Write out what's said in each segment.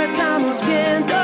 estamos viendo.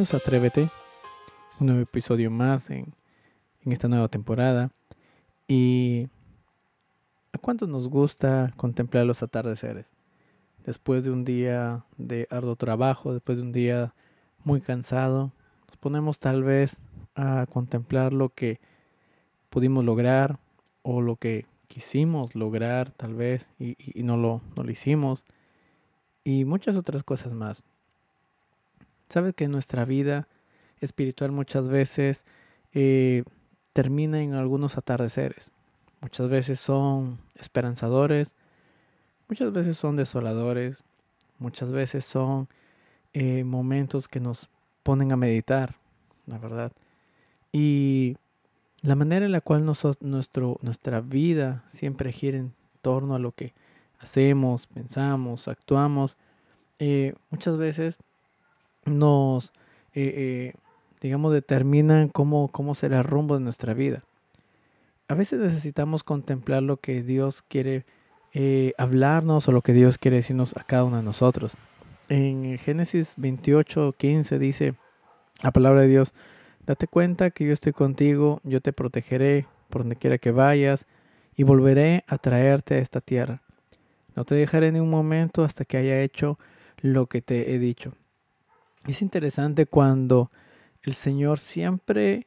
Atrévete, un nuevo episodio más en, esta nueva temporada. Y ¿a cuánto nos gusta contemplar los atardeceres? Después de un día de arduo trabajo, después de un día muy cansado, nos ponemos tal vez a contemplar lo que pudimos lograr o lo que quisimos lograr tal vez y, y no, lo, no lo hicimos y muchas otras cosas más. Sabes que nuestra vida espiritual muchas veces eh, termina en algunos atardeceres. Muchas veces son esperanzadores, muchas veces son desoladores, muchas veces son eh, momentos que nos ponen a meditar, la verdad. Y la manera en la cual nuestro, nuestra vida siempre gira en torno a lo que hacemos, pensamos, actuamos, eh, muchas veces nos, eh, digamos, determinan cómo, cómo será el rumbo de nuestra vida. A veces necesitamos contemplar lo que Dios quiere hablarnos o lo que Dios quiere decirnos a cada uno de nosotros en Génesis 28, 15 dice la palabra de Dios, date cuenta que yo estoy contigo, yo te protegeré por donde quiera que vayas y volveré a traerte a esta tierra. No te dejaré ni un momento hasta que haya hecho lo que te he dicho. Es interesante cuando el Señor siempre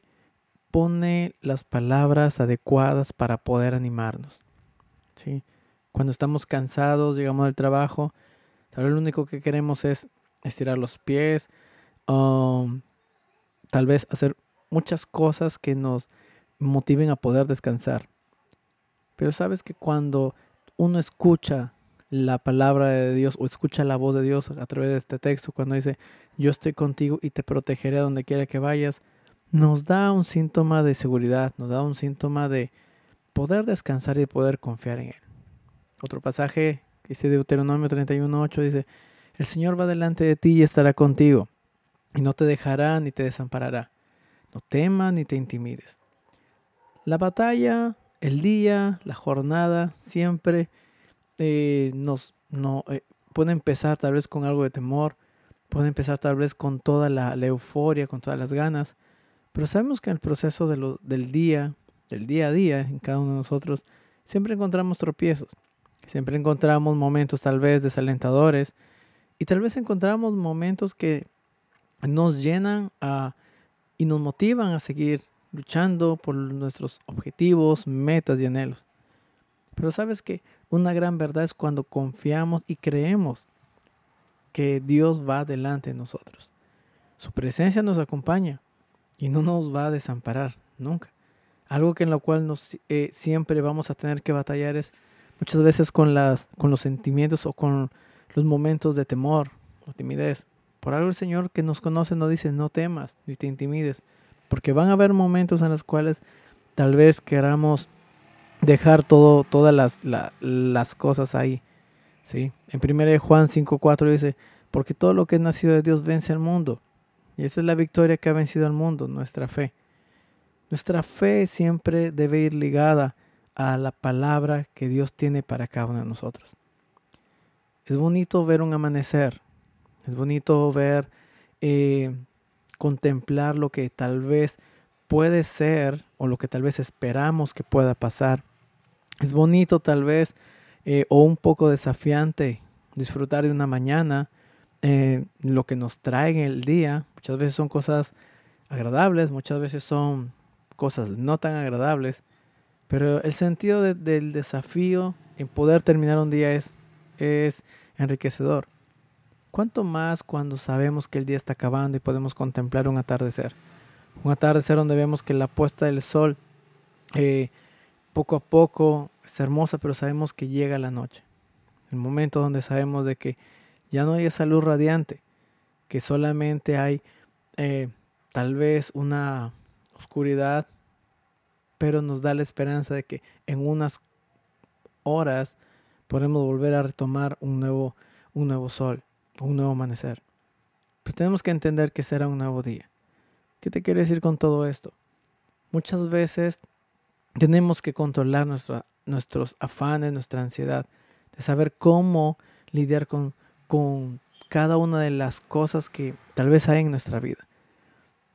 pone las palabras adecuadas para poder animarnos. ¿sí? Cuando estamos cansados, llegamos del trabajo, Tal vez lo único que queremos es estirar los pies, um, tal vez hacer muchas cosas que nos motiven a poder descansar. Pero sabes que cuando uno escucha la palabra de Dios o escucha la voz de Dios a través de este texto, cuando dice, yo estoy contigo y te protegeré donde quiera que vayas, nos da un síntoma de seguridad, nos da un síntoma de poder descansar y poder confiar en Él. Otro pasaje dice Deuteronomio 31.8, dice, el Señor va delante de ti y estará contigo, y no te dejará ni te desamparará. No temas ni te intimides. La batalla, el día, la jornada, siempre nos no, eh, puede empezar tal vez con algo de temor, puede empezar tal vez con toda la, euforia, con todas las ganas, pero sabemos que en el proceso de del día, del día a día, en cada uno de nosotros, siempre encontramos tropiezos. Siempre encontramos momentos tal vez desalentadores y tal vez encontramos momentos que nos llenan a, y nos motivan a seguir luchando por nuestros objetivos, metas y anhelos. Pero sabes que una gran verdad es cuando confiamos y creemos que Dios va delante de nosotros. Su presencia nos acompaña y no nos va a desamparar nunca. Algo que en lo cual nos, eh, siempre vamos a tener que batallar es muchas veces con, las, con los sentimientos o con los momentos de temor o timidez. Por algo el Señor que nos conoce nos dice, no temas ni te intimides, porque van a haber momentos en los cuales tal vez queramos dejar todo, todas las, las cosas ahí. ¿sí? En 1 Juan 5.4 dice, porque todo lo que es nacido de Dios vence al mundo. Y esa es la victoria que ha vencido al mundo, nuestra fe. Nuestra fe siempre debe ir ligada a la palabra que Dios tiene para cada uno de nosotros. Es bonito ver un amanecer, es bonito ver, eh, contemplar lo que tal vez puede ser o lo que tal vez esperamos que pueda pasar. Es bonito tal vez eh, o un poco desafiante disfrutar de una mañana, eh, lo que nos trae en el día. Muchas veces son cosas agradables, muchas veces son cosas no tan agradables, pero el sentido del desafío en poder terminar un día es, es enriquecedor. ¿Cuánto más cuando sabemos que el día está acabando y podemos contemplar un atardecer? Un atardecer donde vemos que la puesta del sol eh, poco a poco es hermosa, pero sabemos que llega la noche. El momento donde sabemos de que ya no hay esa luz radiante, que solamente hay eh, tal vez una oscuridad pero nos da la esperanza de que en unas horas podremos volver a retomar un nuevo, un nuevo sol, un nuevo amanecer. Pero tenemos que entender que será un nuevo día. ¿Qué te quiero decir con todo esto? Muchas veces tenemos que controlar nuestros afanes, nuestra ansiedad, de saber cómo lidiar con, con cada una de las cosas que tal vez hay en nuestra vida.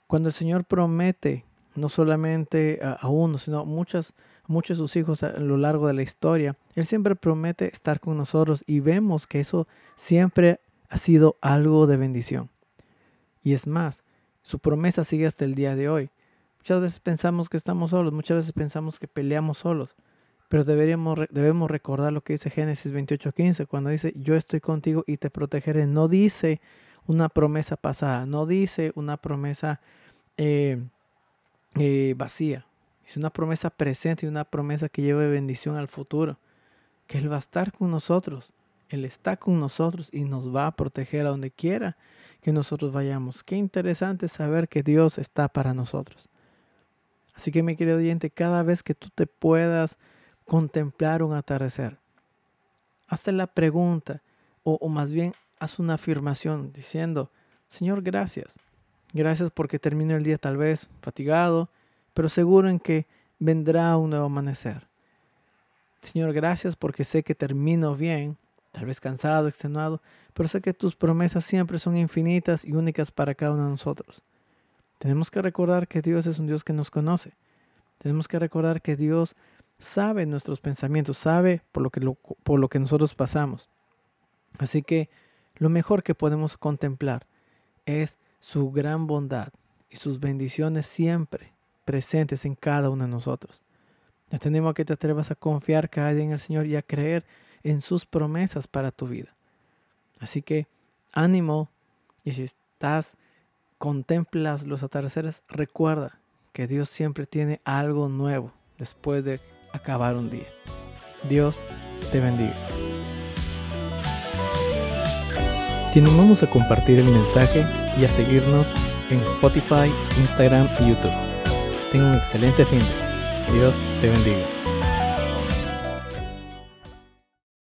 Cuando el Señor promete no solamente a, uno, sino a muchas, muchos de sus hijos a lo largo de la historia. Él siempre promete estar con nosotros y vemos que eso siempre ha sido algo de bendición. Y es más, su promesa sigue hasta el día de hoy. Muchas veces pensamos que estamos solos, muchas veces pensamos que peleamos solos, pero deberíamos, debemos recordar lo que dice Génesis 28:15, cuando dice, yo estoy contigo y te protegeré. No dice una promesa pasada, no dice una promesa... Eh, eh, vacía, Es una promesa presente y una promesa que lleva bendición al futuro. Que Él va a estar con nosotros. Él está con nosotros y nos va a proteger a donde quiera que nosotros vayamos. Qué interesante saber que Dios está para nosotros. Así que mi querido oyente, cada vez que tú te puedas contemplar un atardecer, hazte la pregunta o, o más bien haz una afirmación diciendo, Señor, gracias. Gracias porque termino el día tal vez fatigado, pero seguro en que vendrá un nuevo amanecer. Señor, gracias porque sé que termino bien, tal vez cansado, extenuado, pero sé que tus promesas siempre son infinitas y únicas para cada uno de nosotros. Tenemos que recordar que Dios es un Dios que nos conoce. Tenemos que recordar que Dios sabe nuestros pensamientos, sabe por lo que, por lo que nosotros pasamos. Así que lo mejor que podemos contemplar es su gran bondad y sus bendiciones siempre presentes en cada uno de nosotros. Te tenemos que te atrevas a confiar cada día en el Señor y a creer en sus promesas para tu vida. Así que ánimo y si estás, contemplas los atardeceres, recuerda que Dios siempre tiene algo nuevo después de acabar un día. Dios te bendiga. Te animamos a compartir el mensaje y a seguirnos en Spotify, Instagram y YouTube. Tenga un excelente fin. Dios te bendiga.